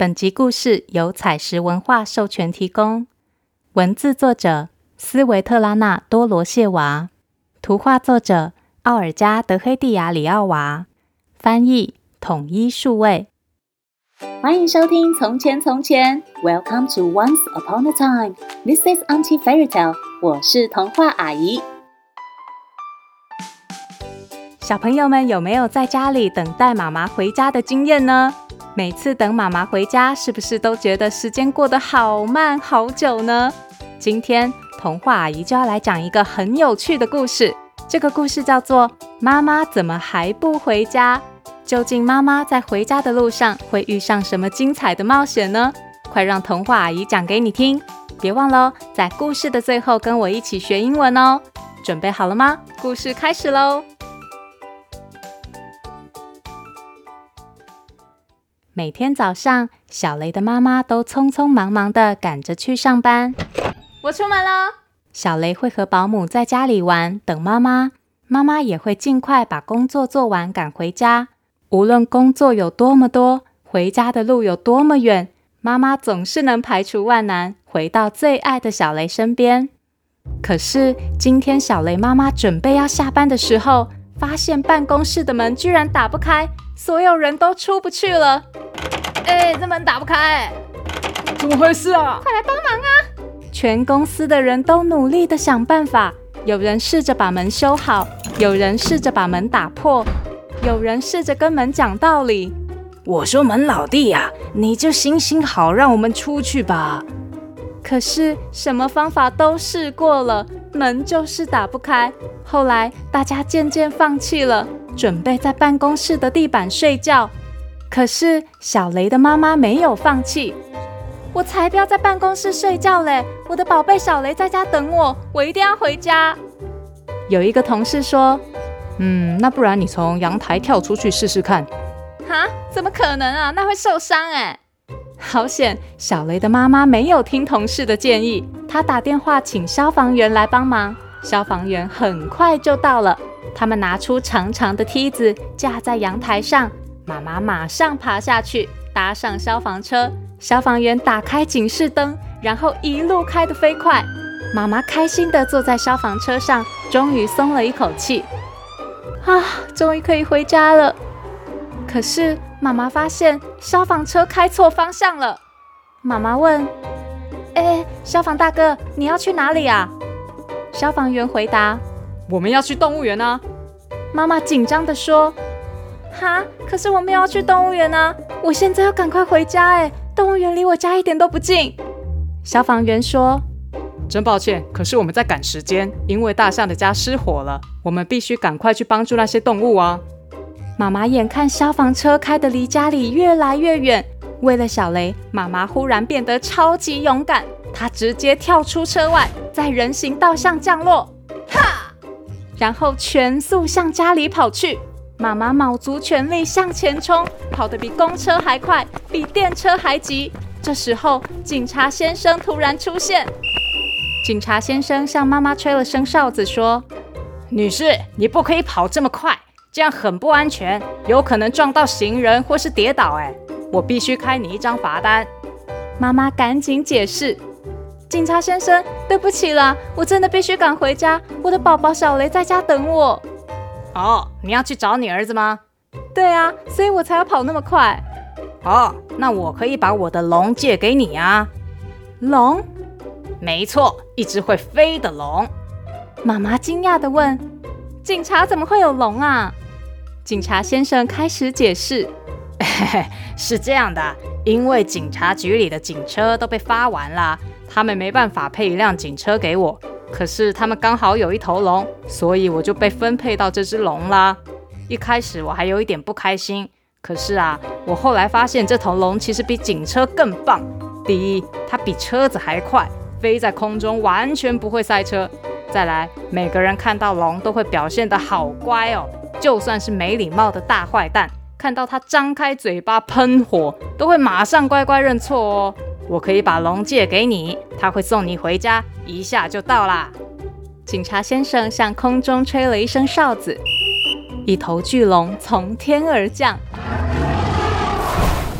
本集故事由采石文化授权提供，文字作者斯维特拉娜·多罗谢娃，图画作者奥尔加·德黑蒂亚里奥娃，翻译统一数位。欢迎收听《从前从前》，Welcome to Once Upon a Time。This is Auntie Fairy Tale。我是童话阿姨。小朋友们有没有在家里等待妈妈回家的经验呢？每次等妈妈回家，是不是都觉得时间过得好慢好久呢？今天童话阿姨就要来讲一个很有趣的故事。这个故事叫做《妈妈怎么还不回家》。究竟妈妈在回家的路上会遇上什么精彩的冒险呢？快让童话阿姨讲给你听！别忘了在故事的最后跟我一起学英文哦。准备好了吗？故事开始喽！每天早上，小雷的妈妈都匆匆忙忙地赶着去上班。我出门了。小雷会和保姆在家里玩，等妈妈。妈妈也会尽快把工作做完，赶回家。无论工作有多么多，回家的路有多么远，妈妈总是能排除万难，回到最爱的小雷身边。可是今天，小雷妈妈准备要下班的时候，发现办公室的门居然打不开，所有人都出不去了。哎，这门打不开，怎么回事啊？快来帮忙啊！全公司的人都努力的想办法，有人试着把门修好，有人试着把门打破，有人试着跟门讲道理。我说门老弟呀，你就行行好，让我们出去吧。可是什么方法都试过了，门就是打不开。后来大家渐渐放弃了，准备在办公室的地板睡觉。可是小雷的妈妈没有放弃，我才不要在办公室睡觉嘞！我的宝贝小雷在家等我，我一定要回家。有一个同事说：“嗯，那不然你从阳台跳出去试试看。”哈？怎么可能啊？那会受伤哎！好险，小雷的妈妈没有听同事的建议，她打电话请消防员来帮忙。消防员很快就到了，他们拿出长长的梯子架在阳台上。妈妈马上爬下去，搭上消防车。消防员打开警示灯，然后一路开得飞快。妈妈开心地坐在消防车上，终于松了一口气。啊，终于可以回家了。可是妈妈发现消防车开错方向了。妈妈问：“哎，消防大哥，你要去哪里啊？”消防员回答：“我们要去动物园啊。”妈妈紧张地说。哈！可是我们要去动物园啊！我现在要赶快回家哎！动物园离我家一点都不近。消防员说：“真抱歉，可是我们在赶时间，因为大象的家失火了，我们必须赶快去帮助那些动物啊！”妈妈眼看消防车开得离家里越来越远，为了小雷，妈妈忽然变得超级勇敢，她直接跳出车外，在人行道上降落，哈！然后全速向家里跑去。妈妈卯足全力向前冲，跑得比公车还快，比电车还急。这时候，警察先生突然出现。警察先生向妈妈吹了声哨子，说：“女士，你不可以跑这么快，这样很不安全，有可能撞到行人或是跌倒。哎，我必须开你一张罚单。”妈妈赶紧解释：“警察先生，对不起啦，我真的必须赶回家，我的宝宝小雷在家等我。”哦，你要去找你儿子吗？对啊，所以我才要跑那么快。哦，那我可以把我的龙借给你啊。龙？没错，一只会飞的龙。妈妈惊讶地问：“警察怎么会有龙啊？”警察先生开始解释：“嘿嘿，是这样的，因为警察局里的警车都被发完了，他们没办法配一辆警车给我。”可是他们刚好有一头龙，所以我就被分配到这只龙啦。一开始我还有一点不开心，可是啊，我后来发现这头龙其实比警车更棒。第一，它比车子还快，飞在空中完全不会塞车。再来，每个人看到龙都会表现得好乖哦，就算是没礼貌的大坏蛋，看到它张开嘴巴喷火，都会马上乖乖认错哦。我可以把龙借给你，他会送你回家，一下就到啦。警察先生向空中吹了一声哨子，一头巨龙从天而降，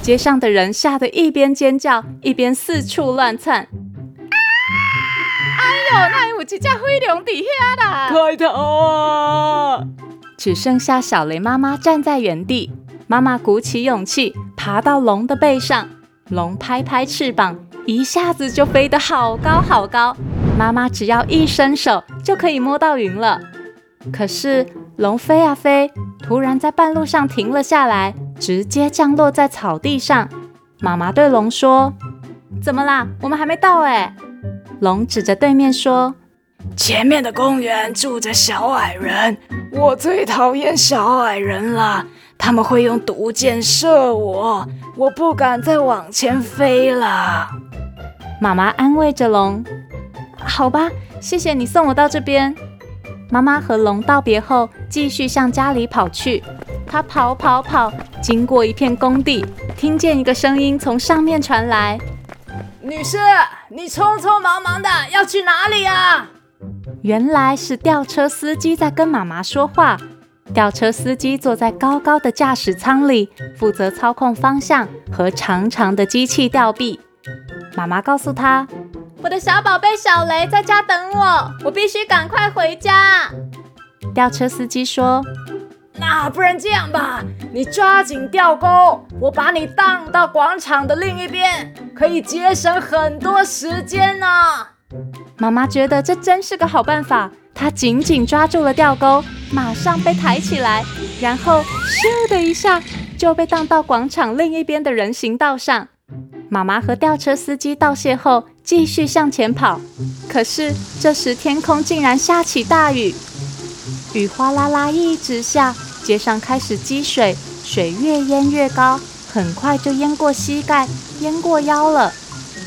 街上的人吓得一边尖叫一边四处乱窜。哎呦，那有一只飞龙底下啦！快逃啊！只剩下小雷妈妈站在原地。妈妈鼓起勇气爬到龙的背上，龙拍拍翅膀，一下子就飞得好高好高。妈妈只要一伸手就可以摸到云了。可是龙飞啊飞，突然在半路上停了下来，直接降落在草地上。妈妈对龙说：“怎么啦？我们还没到哎。”龙指着对面说：“前面的公园住着小矮人，我最讨厌小矮人了。”他们会用毒箭射我，我不敢再往前飞了。妈妈安慰着龙：“好吧，谢谢你送我到这边。”妈妈和龙道别后，继续向家里跑去。她跑跑跑，经过一片工地，听见一个声音从上面传来：“女士，你匆匆忙忙的要去哪里啊？”原来是吊车司机在跟妈妈说话。吊车司机坐在高高的驾驶舱里，负责操控方向和长长的机器吊臂。妈妈告诉他：“我的小宝贝小雷在家等我，我必须赶快回家。”吊车司机说：“那不然这样吧，你抓紧吊钩，我把你荡到广场的另一边，可以节省很多时间呢。”妈妈觉得这真是个好办法。他紧紧抓住了吊钩，马上被抬起来，然后咻的一下就被荡到广场另一边的人行道上。妈妈和吊车司机道谢后，继续向前跑。可是这时天空竟然下起大雨，雨哗啦啦一直下，街上开始积水，水越淹越高，很快就淹过膝盖，淹过腰了。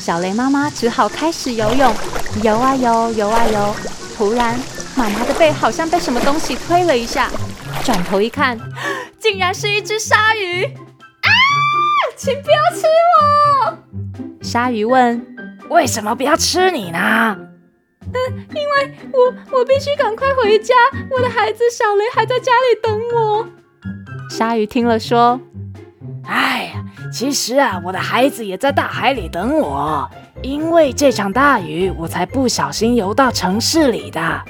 小雷妈妈只好开始游泳，游啊游，游啊游，突然。妈妈的背好像被什么东西推了一下，转头一看，竟然是一只鲨鱼！啊！请不要吃我！鲨鱼问：“为什么不要吃你呢？”嗯，因为我我必须赶快回家，我的孩子小雷还在家里等我。鲨鱼听了说：“哎呀，其实啊，我的孩子也在大海里等我，因为这场大雨，我才不小心游到城市里的。”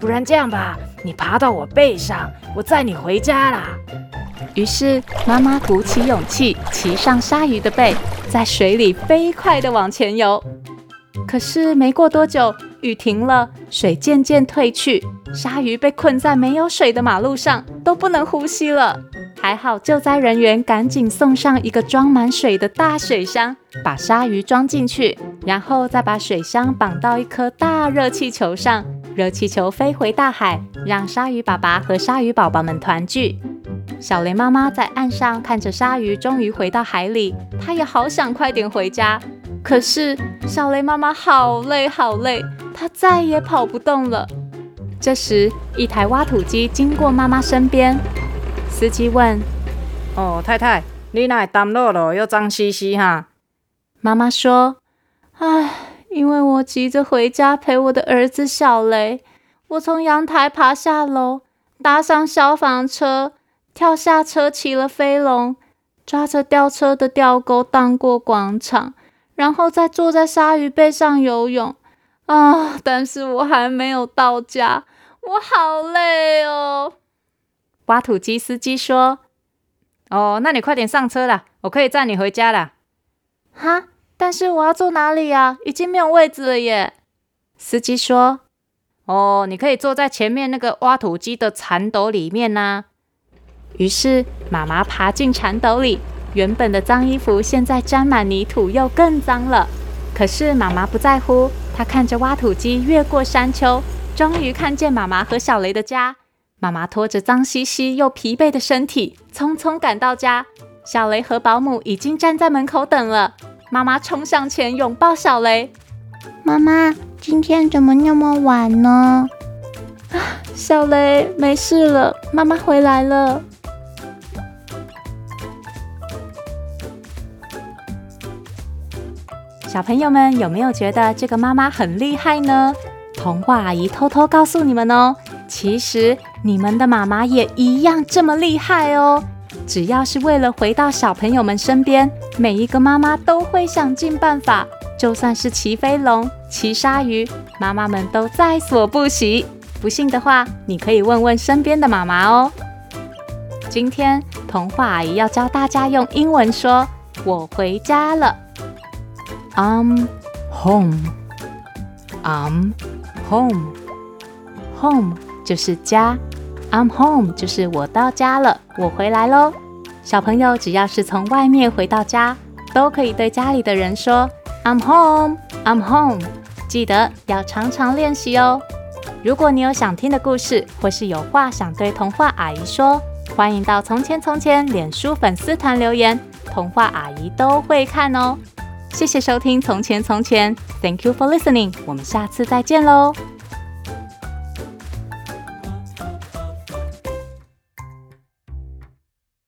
不然这样吧，你爬到我背上，我载你回家啦。于是妈妈鼓起勇气，骑上鲨鱼的背，在水里飞快地往前游。可是没过多久，雨停了，水渐渐退去，鲨鱼被困在没有水的马路上，都不能呼吸了。还好救灾人员赶紧送上一个装满水的大水箱，把鲨鱼装进去，然后再把水箱绑到一颗大热气球上。热气球飞回大海，让鲨鱼爸爸和鲨鱼宝宝们团聚。小雷妈妈在岸上看着鲨鱼终于回到海里，她也好想快点回家。可是小雷妈妈好累好累，她再也跑不动了。这时，一台挖土机经过妈妈身边，司机问：“哦，太太，你哪会担落了又脏兮兮哈？”妈妈说：“唉。”因为我急着回家陪我的儿子小雷，我从阳台爬下楼，搭上消防车，跳下车骑了飞龙，抓着吊车的吊钩荡过广场，然后再坐在鲨鱼背上游泳。啊！但是我还没有到家，我好累哦。挖土机司机说：“哦，那你快点上车啦，我可以载你回家啦。”哈？但是我要坐哪里呀？已经没有位置了耶。司机说：“哦，你可以坐在前面那个挖土机的铲斗里面呢。”于是妈妈爬进铲斗里，原本的脏衣服现在沾满泥土，又更脏了。可是妈妈不在乎，她看着挖土机越过山丘，终于看见妈妈和小雷的家。妈妈拖着脏兮兮又疲惫的身体，匆匆赶到家。小雷和保姆已经站在门口等了。妈妈冲上前拥抱小雷。妈妈，今天怎么那么晚呢？啊，小雷，没事了，妈妈回来了。小朋友们有没有觉得这个妈妈很厉害呢？童话阿姨偷偷告诉你们哦，其实你们的妈妈也一样这么厉害哦。只要是为了回到小朋友们身边，每一个妈妈都会想尽办法，就算是骑飞龙、骑鲨鱼，妈妈们都在所不惜。不信的话，你可以问问身边的妈妈哦。今天童话阿姨要教大家用英文说“我回家了”。I'm home. I'm home. Home 就是家。I'm home 就是我到家了，我回来喽。小朋友只要是从外面回到家，都可以对家里的人说 I'm home, I'm home。记得要常常练习哦。如果你有想听的故事，或是有话想对童话阿姨说，欢迎到从前从前脸书粉丝团留言，童话阿姨都会看哦。谢谢收听从前从前，Thank you for listening。我们下次再见喽。